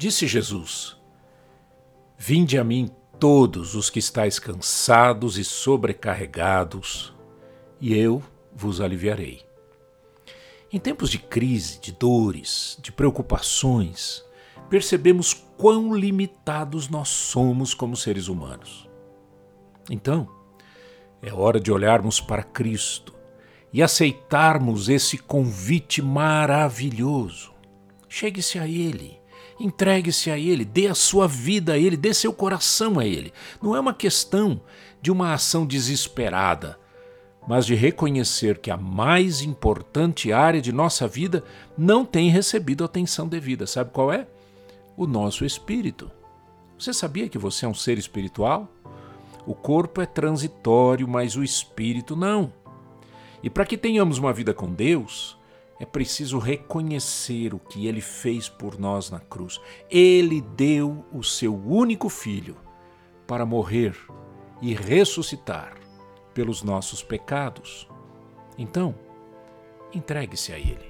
Disse Jesus: Vinde a mim todos os que estáis cansados e sobrecarregados, e eu vos aliviarei. Em tempos de crise, de dores, de preocupações, percebemos quão limitados nós somos como seres humanos. Então, é hora de olharmos para Cristo e aceitarmos esse convite maravilhoso. Chegue-se a Ele, entregue-se a Ele, dê a sua vida a Ele, dê seu coração a Ele. Não é uma questão de uma ação desesperada, mas de reconhecer que a mais importante área de nossa vida não tem recebido atenção devida. Sabe qual é? O nosso espírito. Você sabia que você é um ser espiritual? O corpo é transitório, mas o espírito não. E para que tenhamos uma vida com Deus, é preciso reconhecer o que ele fez por nós na cruz. Ele deu o seu único filho para morrer e ressuscitar pelos nossos pecados. Então, entregue-se a Ele.